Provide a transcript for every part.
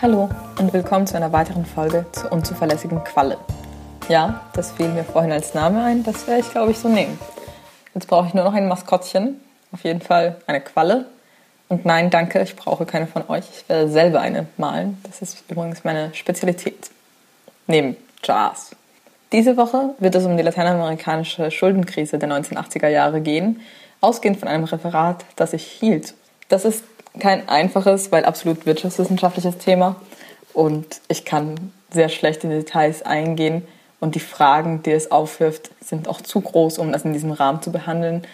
Hallo und willkommen zu einer weiteren Folge zur unzuverlässigen Qualle. Ja, das fiel mir vorhin als Name ein, das werde ich glaube ich so nehmen. Jetzt brauche ich nur noch ein Maskottchen, auf jeden Fall eine Qualle. Und nein, danke, ich brauche keine von euch. Ich werde selber eine malen. Das ist übrigens meine Spezialität. Neben Jazz. Diese Woche wird es um die lateinamerikanische Schuldenkrise der 1980er Jahre gehen, ausgehend von einem Referat, das ich hielt. Das ist kein einfaches, weil absolut wirtschaftswissenschaftliches Thema und ich kann sehr schlecht in Details eingehen und die Fragen, die es aufwirft, sind auch zu groß, um das in diesem Rahmen zu behandeln.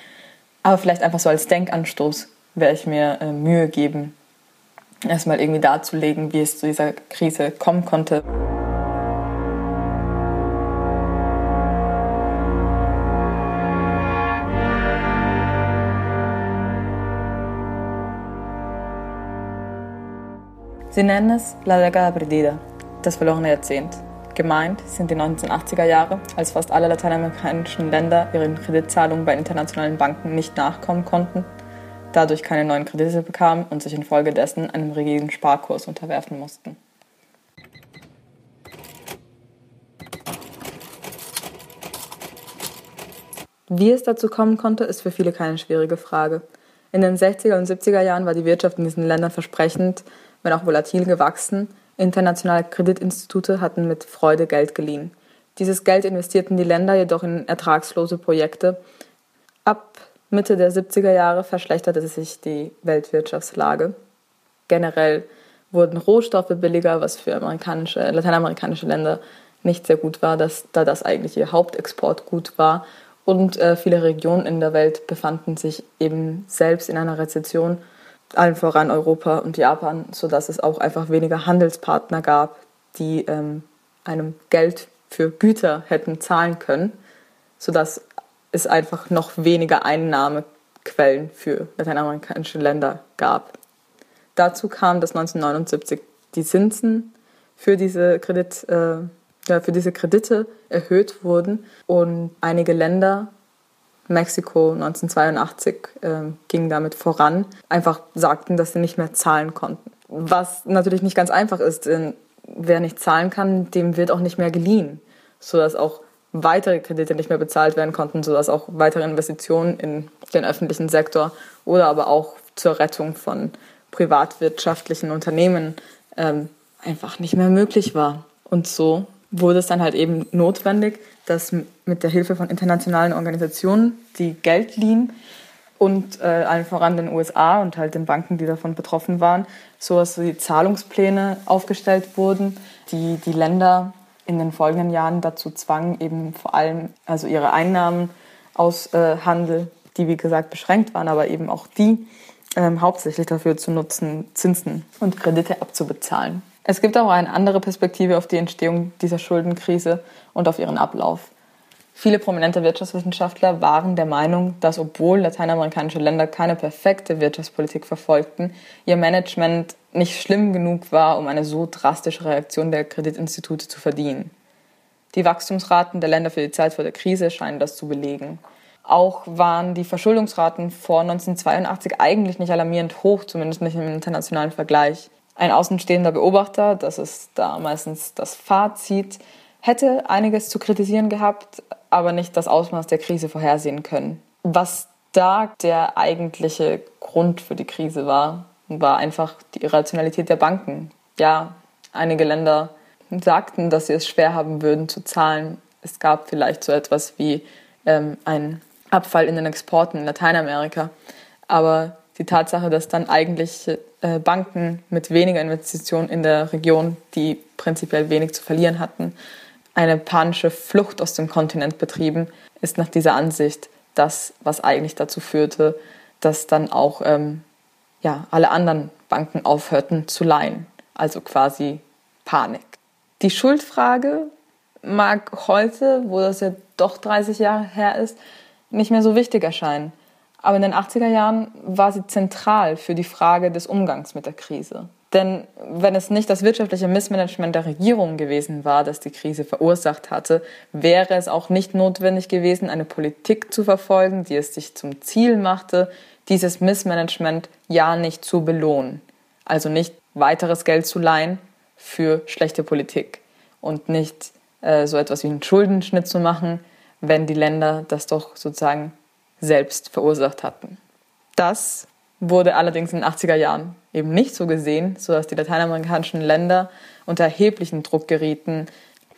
Aber vielleicht einfach so als Denkanstoß werde ich mir äh, Mühe geben, erstmal irgendwie darzulegen, wie es zu dieser Krise kommen konnte. Sie nennen es La década perdida, das verlorene Jahrzehnt. Gemeint sind die 1980er Jahre, als fast alle lateinamerikanischen Länder ihren Kreditzahlungen bei internationalen Banken nicht nachkommen konnten, dadurch keine neuen Kredite bekamen und sich infolgedessen einem rigiden Sparkurs unterwerfen mussten. Wie es dazu kommen konnte, ist für viele keine schwierige Frage. In den 60er und 70er Jahren war die Wirtschaft in diesen Ländern versprechend, wenn auch volatil gewachsen. Internationale Kreditinstitute hatten mit Freude Geld geliehen. Dieses Geld investierten die Länder jedoch in ertragslose Projekte. Ab Mitte der 70er Jahre verschlechterte sich die Weltwirtschaftslage. Generell wurden Rohstoffe billiger, was für amerikanische, lateinamerikanische Länder nicht sehr gut war, dass, da das eigentlich ihr Hauptexportgut war. Und äh, viele Regionen in der Welt befanden sich eben selbst in einer Rezession allen voran Europa und Japan, sodass es auch einfach weniger Handelspartner gab, die ähm, einem Geld für Güter hätten zahlen können, sodass es einfach noch weniger Einnahmequellen für lateinamerikanische Länder gab. Dazu kam, dass 1979 die Zinsen für diese, Kredit, äh, für diese Kredite erhöht wurden und einige Länder Mexiko 1982 äh, ging damit voran, einfach sagten, dass sie nicht mehr zahlen konnten. Was natürlich nicht ganz einfach ist, denn wer nicht zahlen kann, dem wird auch nicht mehr geliehen, sodass auch weitere Kredite nicht mehr bezahlt werden konnten, sodass auch weitere Investitionen in den öffentlichen Sektor oder aber auch zur Rettung von privatwirtschaftlichen Unternehmen ähm, einfach nicht mehr möglich war. Und so wurde es dann halt eben notwendig, dass mit der Hilfe von internationalen Organisationen, die Geld liehen und äh, allen voran den USA und halt den Banken, die davon betroffen waren, so dass die Zahlungspläne aufgestellt wurden, die die Länder in den folgenden Jahren dazu zwangen, eben vor allem also ihre Einnahmen aus äh, Handel, die wie gesagt beschränkt waren, aber eben auch die ähm, hauptsächlich dafür zu nutzen, Zinsen und Kredite abzubezahlen. Es gibt auch eine andere Perspektive auf die Entstehung dieser Schuldenkrise und auf ihren Ablauf. Viele prominente Wirtschaftswissenschaftler waren der Meinung, dass obwohl lateinamerikanische Länder keine perfekte Wirtschaftspolitik verfolgten, ihr Management nicht schlimm genug war, um eine so drastische Reaktion der Kreditinstitute zu verdienen. Die Wachstumsraten der Länder für die Zeit vor der Krise scheinen das zu belegen. Auch waren die Verschuldungsraten vor 1982 eigentlich nicht alarmierend hoch, zumindest nicht im internationalen Vergleich. Ein außenstehender Beobachter, das ist da meistens das Fazit, hätte einiges zu kritisieren gehabt, aber nicht das Ausmaß der Krise vorhersehen können. Was da der eigentliche Grund für die Krise war, war einfach die Irrationalität der Banken. Ja, einige Länder sagten, dass sie es schwer haben würden zu zahlen. Es gab vielleicht so etwas wie ähm, einen Abfall in den Exporten in Lateinamerika. Aber die Tatsache, dass dann eigentlich äh, Banken mit weniger Investitionen in der Region, die prinzipiell wenig zu verlieren hatten, eine panische Flucht aus dem Kontinent betrieben, ist nach dieser Ansicht das, was eigentlich dazu führte, dass dann auch ähm, ja, alle anderen Banken aufhörten zu leihen. Also quasi Panik. Die Schuldfrage mag heute, wo das ja doch 30 Jahre her ist, nicht mehr so wichtig erscheinen. Aber in den 80er Jahren war sie zentral für die Frage des Umgangs mit der Krise. Denn wenn es nicht das wirtschaftliche Missmanagement der Regierung gewesen war, das die Krise verursacht hatte, wäre es auch nicht notwendig gewesen, eine Politik zu verfolgen, die es sich zum Ziel machte, dieses Missmanagement ja nicht zu belohnen. Also nicht weiteres Geld zu leihen, für schlechte Politik und nicht äh, so etwas wie einen Schuldenschnitt zu machen, wenn die Länder das doch sozusagen selbst verursacht hatten. Das wurde allerdings in den 80er Jahren eben nicht so gesehen, sodass die lateinamerikanischen Länder unter erheblichen Druck gerieten,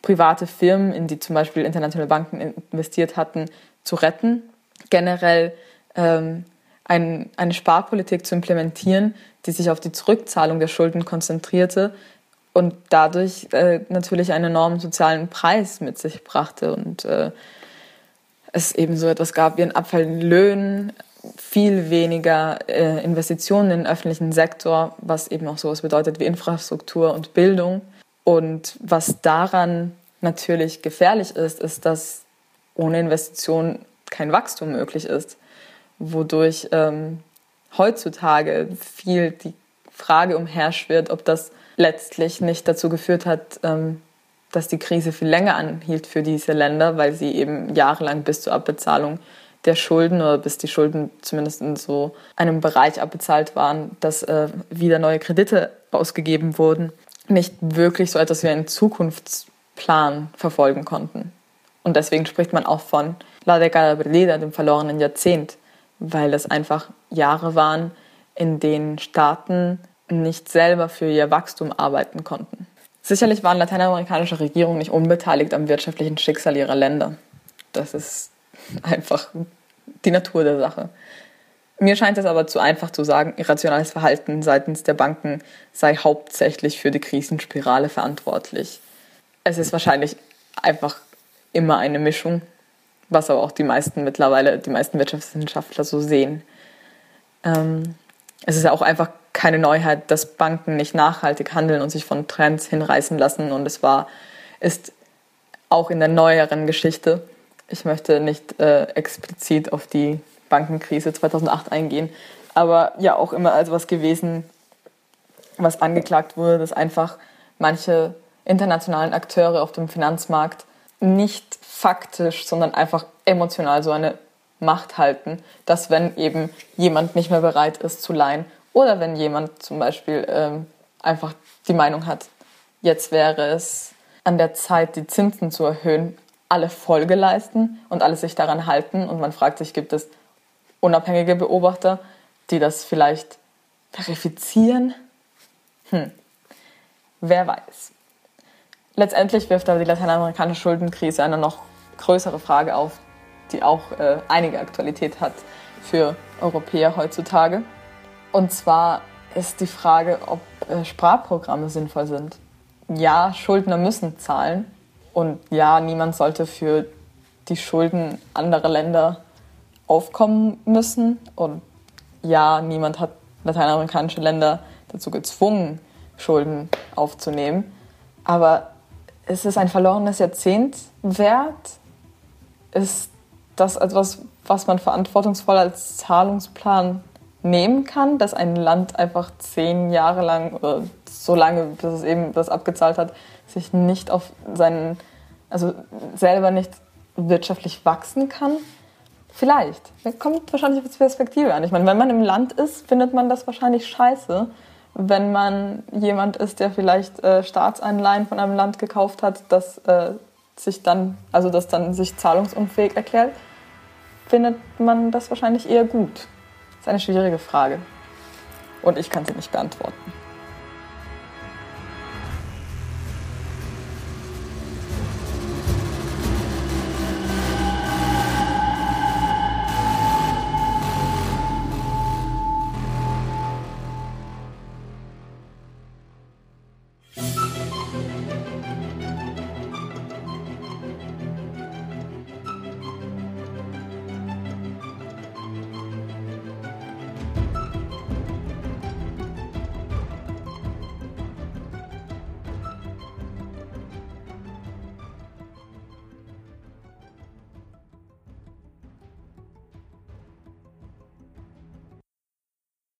private Firmen, in die zum Beispiel internationale Banken investiert hatten, zu retten, generell ähm, ein, eine Sparpolitik zu implementieren, die sich auf die Zurückzahlung der Schulden konzentrierte und dadurch äh, natürlich einen enormen sozialen Preis mit sich brachte und äh, es eben so etwas gab wie ein Abfall in Löhnen, viel weniger äh, Investitionen in den öffentlichen Sektor, was eben auch sowas bedeutet wie Infrastruktur und Bildung. Und was daran natürlich gefährlich ist, ist, dass ohne Investitionen kein Wachstum möglich ist, wodurch ähm, heutzutage viel die Frage umherschwirrt, ob das letztlich nicht dazu geführt hat, ähm, dass die Krise viel länger anhielt für diese Länder, weil sie eben jahrelang bis zur Abbezahlung der Schulden oder bis die Schulden zumindest in so einem Bereich abbezahlt waren, dass äh, wieder neue Kredite ausgegeben wurden, nicht wirklich so etwas wie einen Zukunftsplan verfolgen konnten. Und deswegen spricht man auch von La década perdida, dem verlorenen Jahrzehnt, weil es einfach Jahre waren, in denen Staaten nicht selber für ihr Wachstum arbeiten konnten. Sicherlich waren lateinamerikanische Regierungen nicht unbeteiligt am wirtschaftlichen Schicksal ihrer Länder. Das ist einfach die Natur der Sache. Mir scheint es aber zu einfach zu sagen, irrationales Verhalten seitens der Banken sei hauptsächlich für die Krisenspirale verantwortlich. Es ist wahrscheinlich einfach immer eine Mischung, was aber auch die meisten mittlerweile, die meisten Wirtschaftswissenschaftler so sehen. Ähm, es ist ja auch einfach keine Neuheit, dass Banken nicht nachhaltig handeln und sich von Trends hinreißen lassen. Und es war, ist auch in der neueren Geschichte, ich möchte nicht äh, explizit auf die Bankenkrise 2008 eingehen, aber ja auch immer als was gewesen, was angeklagt wurde, dass einfach manche internationalen Akteure auf dem Finanzmarkt nicht faktisch, sondern einfach emotional so eine Macht halten, dass wenn eben jemand nicht mehr bereit ist zu leihen oder wenn jemand zum Beispiel ähm, einfach die Meinung hat, jetzt wäre es an der Zeit, die Zinsen zu erhöhen, alle Folge leisten und alle sich daran halten. Und man fragt sich, gibt es unabhängige Beobachter, die das vielleicht verifizieren? Hm, wer weiß. Letztendlich wirft aber die lateinamerikanische Schuldenkrise eine noch größere Frage auf, die auch äh, einige Aktualität hat für Europäer heutzutage. Und zwar ist die Frage, ob äh, Sparprogramme sinnvoll sind. Ja, Schuldner müssen zahlen, und ja, niemand sollte für die Schulden anderer Länder aufkommen müssen. Und ja, niemand hat lateinamerikanische Länder dazu gezwungen, Schulden aufzunehmen. Aber ist es ein verlorenes Jahrzehnt wert? Ist das etwas, was man verantwortungsvoll als Zahlungsplan nehmen kann, dass ein Land einfach zehn Jahre lang oder so lange, bis es eben das abgezahlt hat, sich nicht auf seinen, also selber nicht wirtschaftlich wachsen kann? Vielleicht. Kommt wahrscheinlich auf die Perspektive an. Ich meine, wenn man im Land ist, findet man das wahrscheinlich scheiße. Wenn man jemand ist, der vielleicht äh, Staatsanleihen von einem Land gekauft hat, das äh, sich dann, also das dann sich zahlungsunfähig erklärt, findet man das wahrscheinlich eher gut. Das ist eine schwierige Frage. Und ich kann sie nicht beantworten.